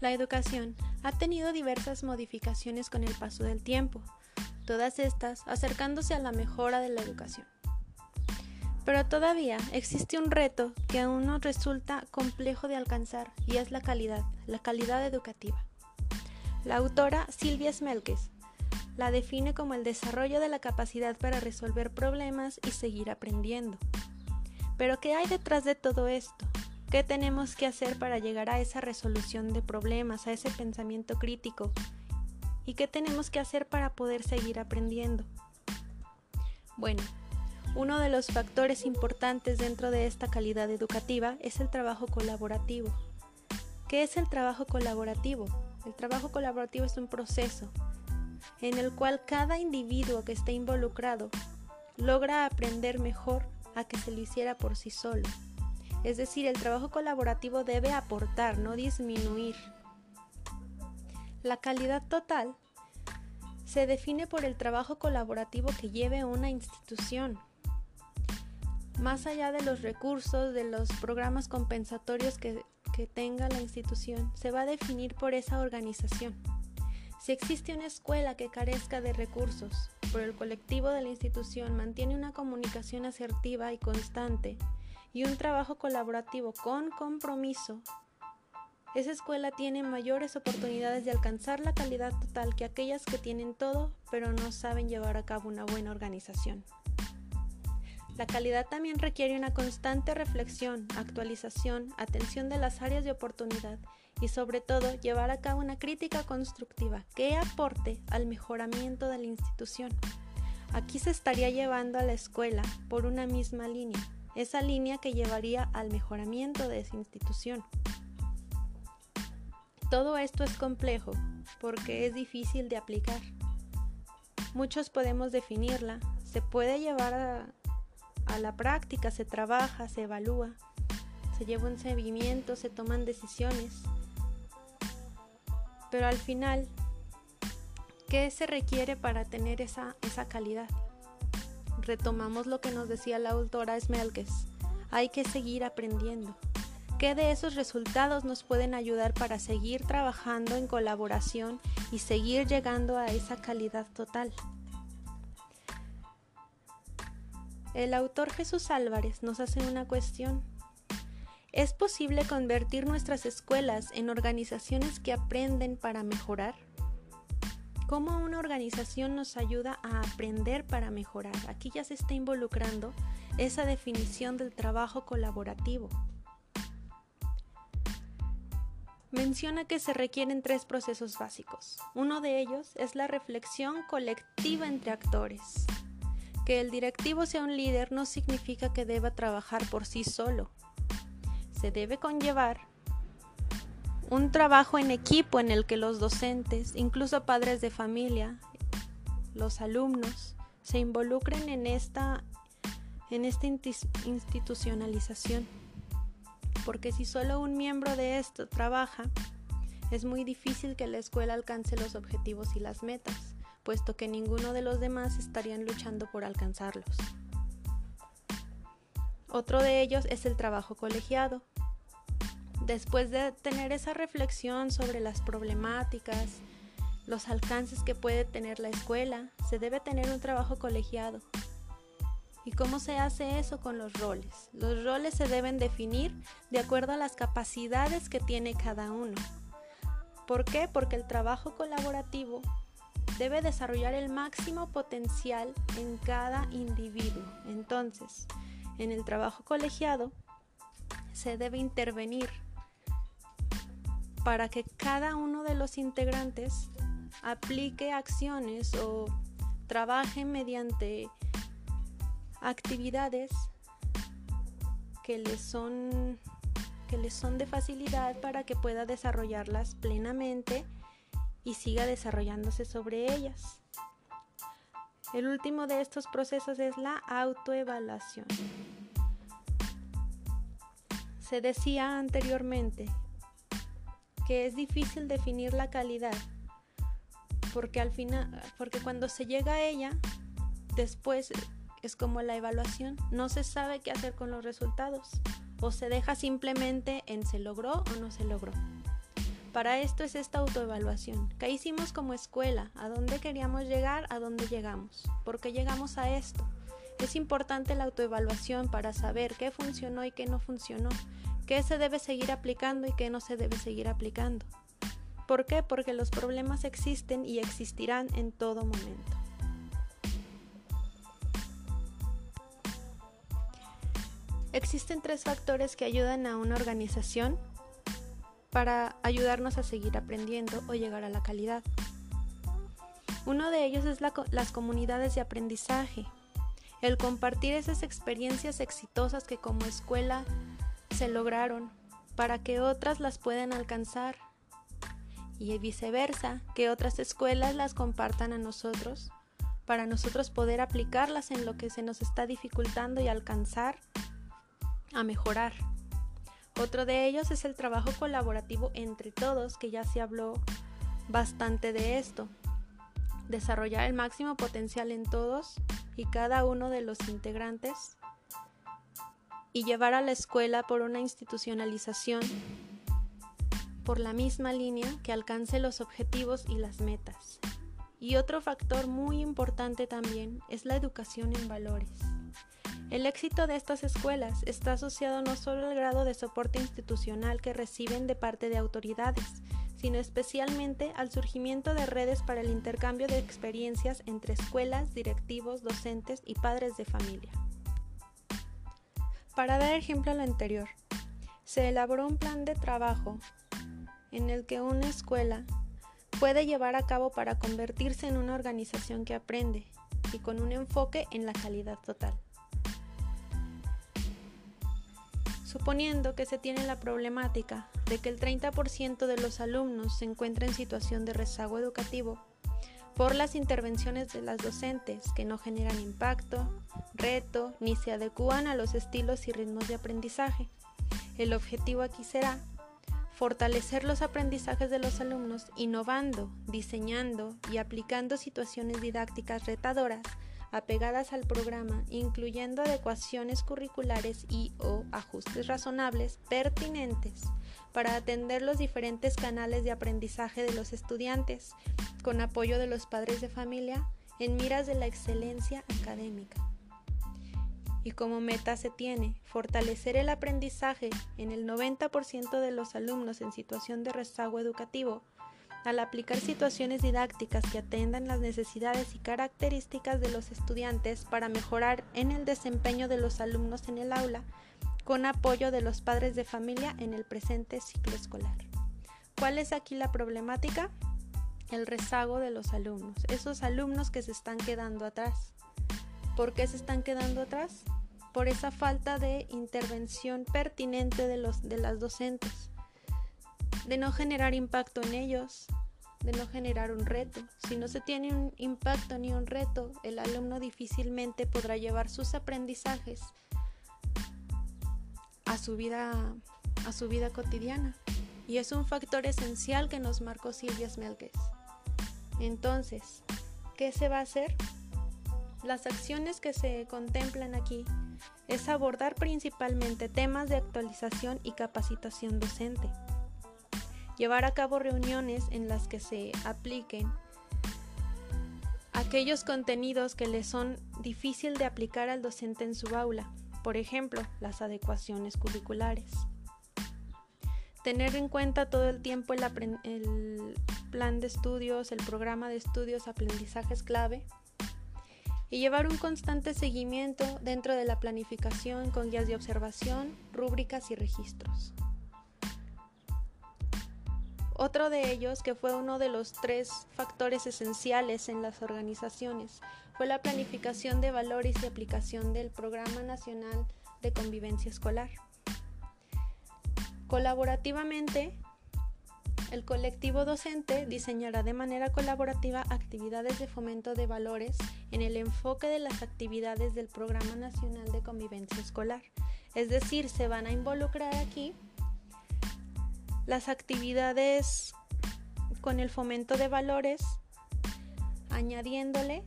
La educación ha tenido diversas modificaciones con el paso del tiempo, todas estas acercándose a la mejora de la educación. Pero todavía existe un reto que aún nos resulta complejo de alcanzar y es la calidad, la calidad educativa. La autora Silvia Smelkes la define como el desarrollo de la capacidad para resolver problemas y seguir aprendiendo. Pero ¿qué hay detrás de todo esto? ¿Qué tenemos que hacer para llegar a esa resolución de problemas, a ese pensamiento crítico? ¿Y qué tenemos que hacer para poder seguir aprendiendo? Bueno, uno de los factores importantes dentro de esta calidad educativa es el trabajo colaborativo. ¿Qué es el trabajo colaborativo? El trabajo colaborativo es un proceso en el cual cada individuo que esté involucrado logra aprender mejor a que se lo hiciera por sí solo. Es decir, el trabajo colaborativo debe aportar, no disminuir. La calidad total se define por el trabajo colaborativo que lleve una institución. Más allá de los recursos, de los programas compensatorios que, tenga la institución, se va a definir por esa organización. Si existe una escuela que carezca de recursos, pero el colectivo de la institución mantiene una comunicación asertiva y constante y un trabajo colaborativo con compromiso, esa escuela tiene mayores oportunidades de alcanzar la calidad total que aquellas que tienen todo pero no saben llevar a cabo una buena organización. La calidad también requiere una constante reflexión, actualización, atención de las áreas de oportunidad y sobre todo llevar a cabo una crítica constructiva que aporte al mejoramiento de la institución. Aquí se estaría llevando a la escuela por una misma línea, esa línea que llevaría al mejoramiento de esa institución. Todo esto es complejo porque es difícil de aplicar. Muchos podemos definirla, se puede llevar a, la práctica, se trabaja, se evalúa, se lleva un seguimiento, se toman decisiones, pero al final, ¿qué se requiere para tener esa, esa calidad? Retomamos lo que nos decía la autora Smelkes. Hay que seguir aprendiendo. ¿Qué de esos resultados nos pueden ayudar para seguir trabajando en colaboración y seguir llegando a esa calidad total? El autor Jesús Álvarez nos hace una cuestión ¿Es posible convertir nuestras escuelas en organizaciones que aprenden para mejorar? ¿Cómo una organización nos ayuda a aprender para mejorar? Aquí ya se está involucrando esa definición del trabajo colaborativo. Menciona que se requieren tres procesos básicos. Uno de ellos es la reflexión colectiva entre actores. Que el directivo sea un líder no significa que deba trabajar por sí solo se debe conllevar un trabajo en equipo en el que los docentes, incluso padres de familia, los alumnos, se involucren en esta, en esta institucionalización. Porque si solo un miembro de esto trabaja, es muy difícil que la escuela alcance los objetivos y las metas, puesto que ninguno de los demás estarían luchando por alcanzarlos. Otro de ellos es el trabajo colegiado. Después de tener esa reflexión sobre las problemáticas, los alcances que puede tener la escuela, se debe tener un trabajo colegiado. ¿Y cómo se hace eso con los roles? Los roles se deben definir de acuerdo a las capacidades que tiene cada uno. ¿Por qué? Porque el trabajo colaborativo debe desarrollar el máximo potencial en cada individuo. Entonces, en el trabajo colegiado se debe intervenir para que cada uno de los integrantes aplique acciones o trabaje mediante actividades que les son que les son de facilidad para que pueda desarrollarlas plenamente y siga desarrollándose sobre ellas. El último de estos procesos es la autoevaluación. Se decía anteriormente que es difícil definir la calidad porque al final porque cuando se llega a ella después es como la evaluación no se sabe qué hacer con los resultados o se deja simplemente en se logró o no se logró Para esto es esta autoevaluación. ¿Qué hicimos como escuela? ¿A dónde queríamos llegar? ¿A dónde llegamos? ¿Por qué llegamos a esto? Es importante la autoevaluación para saber qué funcionó y qué no funcionó, qué se debe seguir aplicando y qué no se debe seguir aplicando. ¿Por qué? Porque los problemas existen y existirán en todo momento. Existen tres factores que ayudan a una organización para ayudarnos a seguir aprendiendo o llegar a la calidad. Uno de ellos es las comunidades de aprendizaje, el compartir esas experiencias exitosas que como escuela se lograron para que otras las puedan alcanzar y viceversa, que otras escuelas las compartan a nosotros para nosotros poder aplicarlas en lo que se nos está dificultando y alcanzar a mejorar. Otro de ellos es el trabajo colaborativo entre todos, que ya se habló bastante de esto. Desarrollar el máximo potencial en todos y cada uno de los integrantes y llevar a la escuela por una institucionalización por la misma línea que alcance los objetivos y las metas. Y otro factor muy importante también es la educación en valores. El éxito de estas escuelas está asociado no solo al grado de soporte institucional que reciben de parte de autoridades, sino especialmente al surgimiento de redes para el intercambio de experiencias entre escuelas, directivos, docentes y padres de familia. Para dar ejemplo a lo anterior, se elaboró un plan de trabajo en el que una escuela puede llevar a cabo para convertirse en una organización que aprende y con un enfoque en la calidad total. Suponiendo que se tiene la problemática de que el 30% de los alumnos se encuentra en situación de rezago educativo por las intervenciones de las docentes que no generan impacto, reto, ni se adecúan a los estilos y ritmos de aprendizaje. El objetivo aquí será fortalecer los aprendizajes de los alumnos innovando, diseñando y aplicando situaciones didácticas retadoras apegadas al programa, incluyendo adecuaciones curriculares y o ajustes razonables pertinentes para atender los diferentes canales de aprendizaje de los estudiantes, con apoyo de los padres de familia en miras de la excelencia académica. Y como meta se tiene fortalecer el aprendizaje en el 90% de los alumnos en situación de rezago educativo, al aplicar situaciones didácticas que atendan las necesidades y características de los estudiantes para mejorar en el desempeño de los alumnos en el aula, con apoyo de los padres de familia en el presente ciclo escolar. ¿Cuál es aquí la problemática? El rezago de los alumnos, esos alumnos que se están quedando atrás. ¿Por qué se están quedando atrás? Por esa falta de intervención pertinente de, los, de las docentes de no generar impacto en ellos, de no generar un reto. Si no se tiene un impacto ni un reto, el alumno difícilmente podrá llevar sus aprendizajes a su vida, a su vida cotidiana. Y es un factor esencial que nos marcó Silvia Smelkes. Entonces, ¿qué se va a hacer? Las acciones que se contemplan aquí es abordar principalmente temas de actualización y capacitación docente llevar a cabo reuniones en las que se apliquen aquellos contenidos que le son difícil de aplicar al docente en su aula, por ejemplo, las adecuaciones curriculares. Tener en cuenta todo el tiempo el, el plan de estudios, el programa de estudios, aprendizajes clave y llevar un constante seguimiento dentro de la planificación con guías de observación, rúbricas y registros. Otro de ellos, que fue uno de los tres factores esenciales en las organizaciones, fue la planificación de valores y aplicación del Programa Nacional de Convivencia Escolar. Colaborativamente, el colectivo docente diseñará de manera colaborativa actividades de fomento de valores en el enfoque de las actividades del Programa Nacional de Convivencia Escolar. Es decir, se van a involucrar aquí las actividades con el fomento de valores, añadiéndole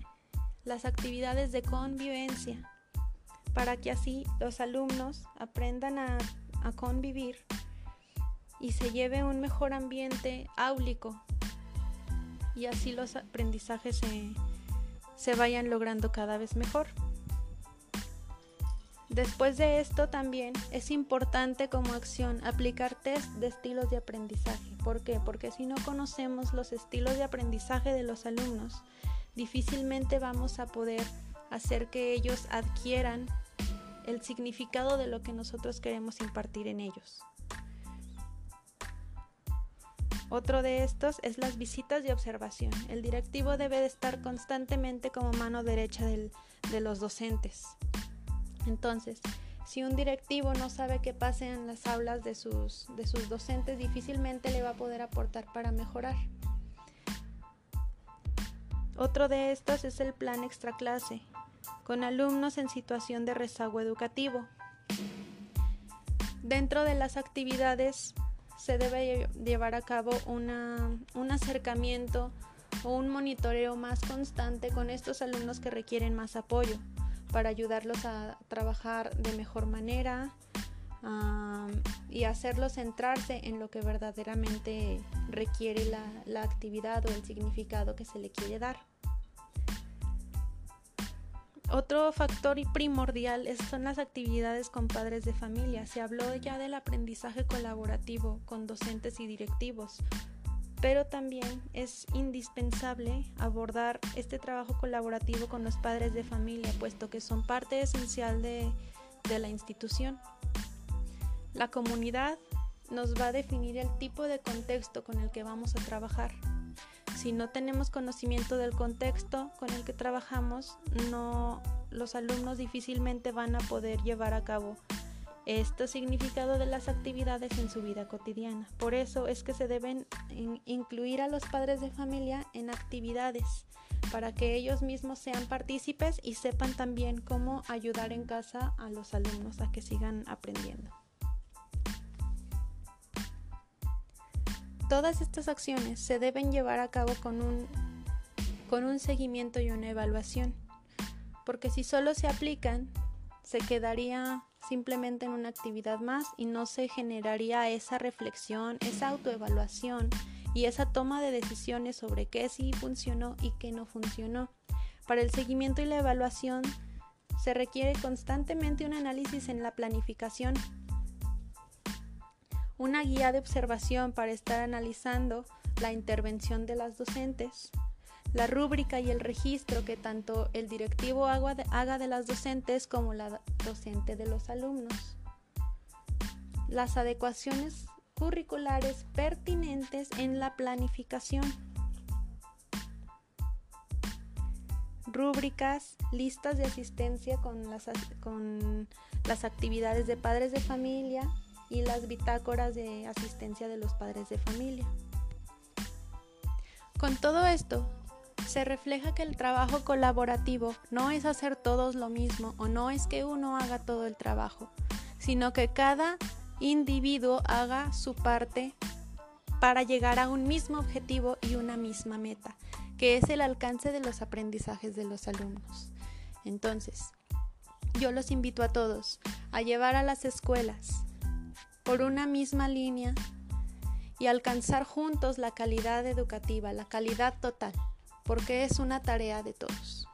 las actividades de convivencia, para que así los alumnos aprendan a, convivir y se lleve un mejor ambiente áulico y así los aprendizajes se, vayan logrando cada vez mejor. Después de esto también es importante como acción aplicar test de estilos de aprendizaje. ¿Por qué? Porque si no conocemos los estilos de aprendizaje de los alumnos, difícilmente vamos a poder hacer que ellos adquieran el significado de lo que nosotros queremos impartir en ellos. Otro de estos es las visitas de observación. El directivo debe de estar constantemente como mano derecha de los docentes. Entonces, si un directivo no sabe qué pasa en las aulas de sus, de sus docentes, difícilmente le va a poder aportar para mejorar. Otro de estos es el plan extraclase, con alumnos en situación de rezago educativo. Dentro de las actividades se debe llevar a cabo un acercamiento o un monitoreo más constante con estos alumnos que requieren más apoyo para ayudarlos a trabajar de mejor manera y hacerlos centrarse en lo que verdaderamente requiere la, la actividad o el significado que se le quiere dar. Otro factor primordial son las actividades con padres de familia. Se habló ya del aprendizaje colaborativo con docentes y directivos, pero también es indispensable abordar este trabajo colaborativo con los padres de familia, puesto que son parte esencial de, la institución. La comunidad nos va a definir el tipo de contexto con el que vamos a trabajar. Si no tenemos conocimiento del contexto con el que trabajamos, no, los alumnos difícilmente van a poder llevar a cabo este significado de las actividades en su vida cotidiana. Por eso es que se deben incluir a los padres de familia en actividades para que ellos mismos sean partícipes y sepan también cómo ayudar en casa a los alumnos a que sigan aprendiendo. Todas estas acciones se deben llevar a cabo con un, con un seguimiento y una evaluación, porque si solo se aplican, se quedaría simplemente en una actividad más y no se generaría esa reflexión, esa autoevaluación y esa toma de decisiones sobre qué sí funcionó y qué no funcionó. Para el seguimiento y la evaluación se requiere constantemente un análisis en la planificación, una guía de observación para estar analizando la intervención de las docentes, la rúbrica y el registro que tanto el directivo haga de, las docentes como la docente de los alumnos. Las adecuaciones curriculares pertinentes en la planificación. Rúbricas, listas de asistencia con las, con las actividades de padres de familia y las bitácoras de asistencia de los padres de familia. Con todo esto, se refleja que el trabajo colaborativo no es hacer todos lo mismo o no es que uno haga todo el trabajo, sino que cada individuo haga su parte para llegar a un mismo objetivo y una misma meta, que es el alcance de los aprendizajes de los alumnos. Entonces, yo los invito a todos a llevar a las escuelas por una misma línea y alcanzar juntos la calidad educativa, la calidad total porque es una tarea de todos.